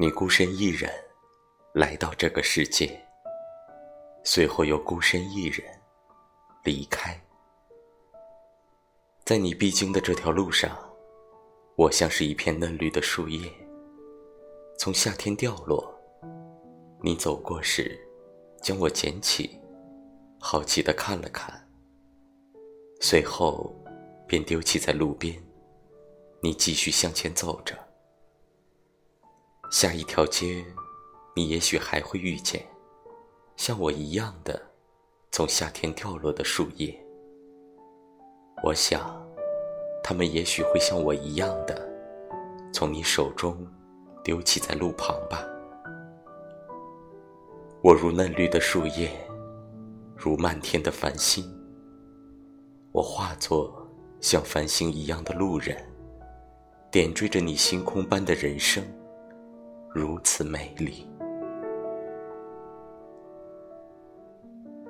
你孤身一人来到这个世界，随后又孤身一人离开。在你必经的这条路上，我像是一片嫩绿的树叶，从夏天掉落。你走过时，将我捡起，好奇地看了看，随后便丢弃在路边。你继续向前走着，下一条街，你也许还会遇见像我一样的从夏天掉落的树叶。我想，他们也许会像我一样的从你手中丢弃在路旁吧。我如嫩绿的树叶，如漫天的繁星。我化作像繁星一样的路人，点缀着你星空般的人生，如此美丽。